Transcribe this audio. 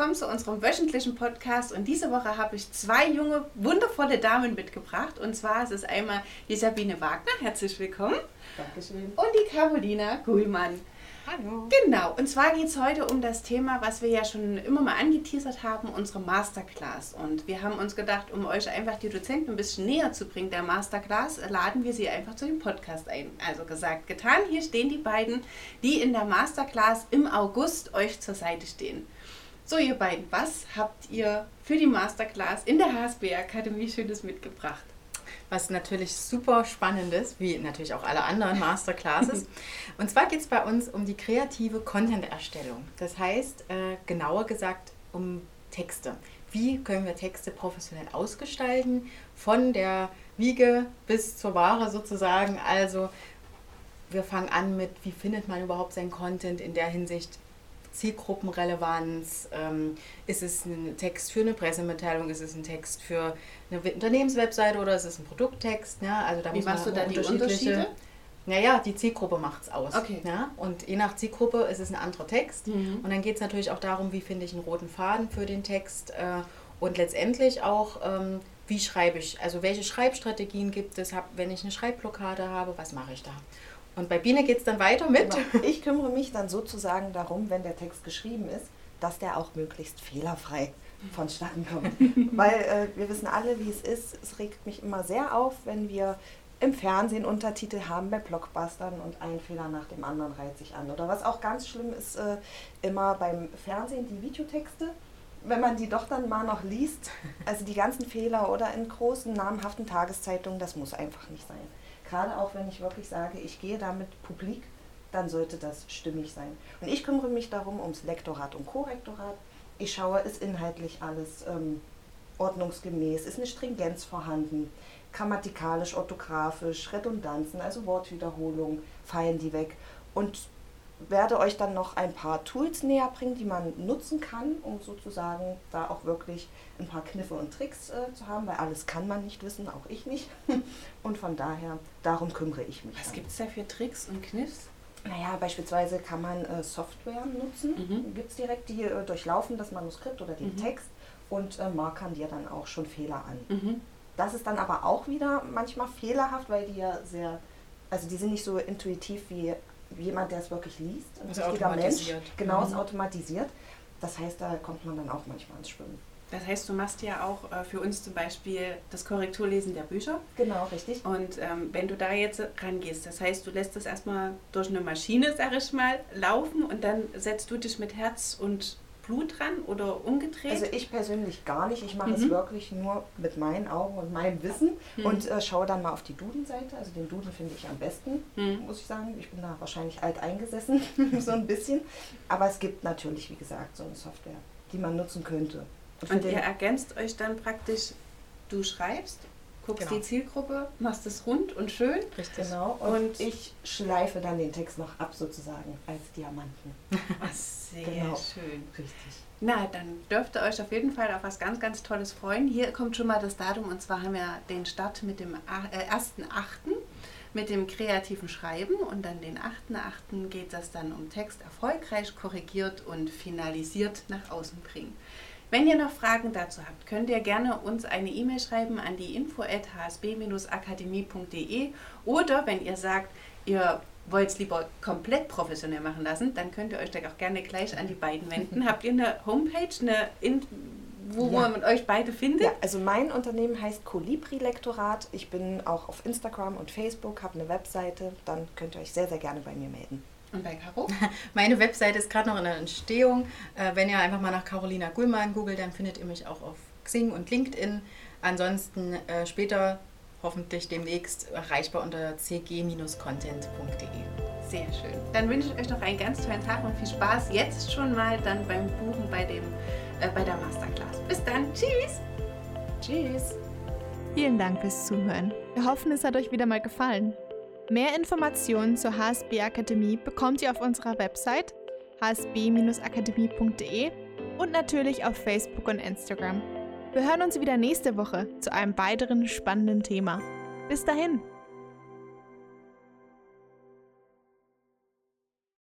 willkommen zu unserem wöchentlichen Podcast. Und diese Woche habe ich zwei junge, wundervolle Damen mitgebracht. Und zwar ist es einmal die Sabine Wagner, herzlich willkommen. Dankeschön. Und die Carolina Kuhlmann. Hallo. Genau, und zwar geht es heute um das Thema, was wir ja schon immer mal angeteasert haben, unsere Masterclass. Und wir haben uns gedacht, um euch einfach die Dozenten ein bisschen näher zu bringen, der Masterclass, laden wir sie einfach zu dem Podcast ein. Also gesagt, getan, hier stehen die beiden, die in der Masterclass im August euch zur Seite stehen. So, ihr beiden, was habt ihr für die Masterclass in der HSB Akademie Schönes mitgebracht? Was natürlich super spannend ist, wie natürlich auch alle anderen Masterclasses. Und zwar geht es bei uns um die kreative Content-Erstellung. Das heißt, äh, genauer gesagt, um Texte. Wie können wir Texte professionell ausgestalten, von der Wiege bis zur Ware sozusagen. Also wir fangen an mit, wie findet man überhaupt seinen Content in der Hinsicht, Zielgruppenrelevanz? Ähm, ist es ein Text für eine Pressemitteilung? Ist es ein Text für eine Unternehmenswebseite oder ist es ein Produkttext? Ja, also da Wie machst du da die unterschiedliche- Unterschiede? Naja, die Zielgruppe macht es aus. Okay. Ja? Und je nach Zielgruppe ist es ein anderer Text. Mhm. Und dann geht es natürlich auch darum, wie finde ich einen roten Faden für den Text äh, und letztendlich auch, ähm, wie schreibe ich, also welche Schreibstrategien gibt es, hab, wenn ich eine Schreibblockade habe, was mache ich da? Und bei Biene geht es dann weiter mit. Genau. Ich kümmere mich dann sozusagen darum, wenn der Text geschrieben ist, dass der auch möglichst fehlerfrei vonstatten kommt. Weil äh, wir wissen alle, wie es ist. Es regt mich immer sehr auf, wenn wir im Fernsehen Untertitel haben bei Blockbustern und ein Fehler nach dem anderen reiht sich an. Oder was auch ganz schlimm ist, äh, immer beim Fernsehen die Videotexte. Wenn man die doch dann mal noch liest, also die ganzen Fehler oder in großen, namhaften Tageszeitungen, das muss einfach nicht sein. Gerade auch wenn ich wirklich sage, ich gehe damit publik, dann sollte das stimmig sein. Und ich kümmere mich darum ums Lektorat und Korrektorat. Ich schaue, ist inhaltlich alles ähm, ordnungsgemäß, ist eine Stringenz vorhanden, grammatikalisch, orthografisch, Redundanzen, also Wortwiederholung, fallen die weg. Und werde euch dann noch ein paar Tools näher bringen, die man nutzen kann, um sozusagen da auch wirklich ein paar Kniffe und Tricks äh, zu haben, weil alles kann man nicht wissen, auch ich nicht. Und von daher, darum kümmere ich mich. Was gibt es da für Tricks und Kniffs? Naja, beispielsweise kann man äh, Software nutzen. Mhm. Gibt es direkt, die äh, durchlaufen das Manuskript oder den Mhm. Text und äh, markern dir dann auch schon Fehler an. Mhm. Das ist dann aber auch wieder manchmal fehlerhaft, weil die ja sehr, also die sind nicht so intuitiv wie jemand, der es wirklich liest. Ein Also richtiger Mensch. Genau, ist Mhm. automatisiert. Das heißt, da kommt man dann auch manchmal ins Schwimmen. Das heißt, du machst ja auch äh, für uns zum Beispiel das Korrekturlesen der Bücher. Genau, richtig. Und ähm, wenn du da jetzt rangehst, das heißt, du lässt das erstmal durch eine Maschine, sag ich mal, laufen und dann setzt du dich mit Herz und Blut dran oder umgedreht? Also ich persönlich gar nicht. Ich mache es Mhm. wirklich nur mit meinen Augen und meinem Wissen Mhm. und äh, schaue dann mal auf die Duden-Seite. Also den Duden finde ich am besten, Mhm. muss ich sagen. Ich bin da wahrscheinlich alt eingesessen, so ein bisschen. Aber es gibt natürlich, wie gesagt, so eine Software, die man nutzen könnte. und den- ihr ergänzt euch dann praktisch, du schreibst, guckst Genau. die Zielgruppe, machst es rund und schön. Richtig. Genau, und, Und- ich schleife dann den Text noch ab sozusagen als Diamanten. Sehr Genau. schön. Richtig. Na, dann dürft ihr euch auf jeden Fall auf was ganz, ganz Tolles freuen. Hier kommt schon mal das Datum und zwar haben wir den Start mit dem A- äh, 1.8. mit dem kreativen Schreiben und dann den 8.8. geht das dann um Text erfolgreich korrigiert und finalisiert nach außen bringen. Wenn ihr noch Fragen dazu habt, könnt ihr gerne uns eine E-Mail schreiben an die info hsb-akademie.de oder wenn ihr sagt, ihr wollt es lieber komplett professionell machen lassen, dann könnt ihr euch da auch gerne gleich an die beiden wenden. Habt ihr eine Homepage, eine In wo Ja. man euch beide findet? Ja, also mein Unternehmen heißt Colibri Lektorat. Ich bin auch auf Instagram und Facebook, habe eine Webseite. Dann könnt ihr euch sehr, sehr gerne bei mir melden. Und bei Caro? Meine Webseite ist gerade noch in der Entstehung. Äh, wenn ihr einfach mal nach Carolina Gullmann googelt, dann findet ihr mich auch auf Xing und LinkedIn. Ansonsten äh, später, hoffentlich demnächst, erreichbar unter cg-content.de. Sehr schön. Dann wünsche ich euch noch einen ganz tollen Tag und viel Spaß jetzt schon mal dann beim Buchen bei, dem, äh, bei der Masterclass. Bis dann. Tschüss. Tschüss! Vielen Dank fürs Zuhören. Wir hoffen, es hat euch wieder mal gefallen. Mehr Informationen zur HSB Akademie bekommt ihr auf unserer Website hsb-akademie.de und natürlich auf Facebook und Instagram. Wir hören uns wieder nächste Woche zu einem weiteren spannenden Thema. Bis dahin!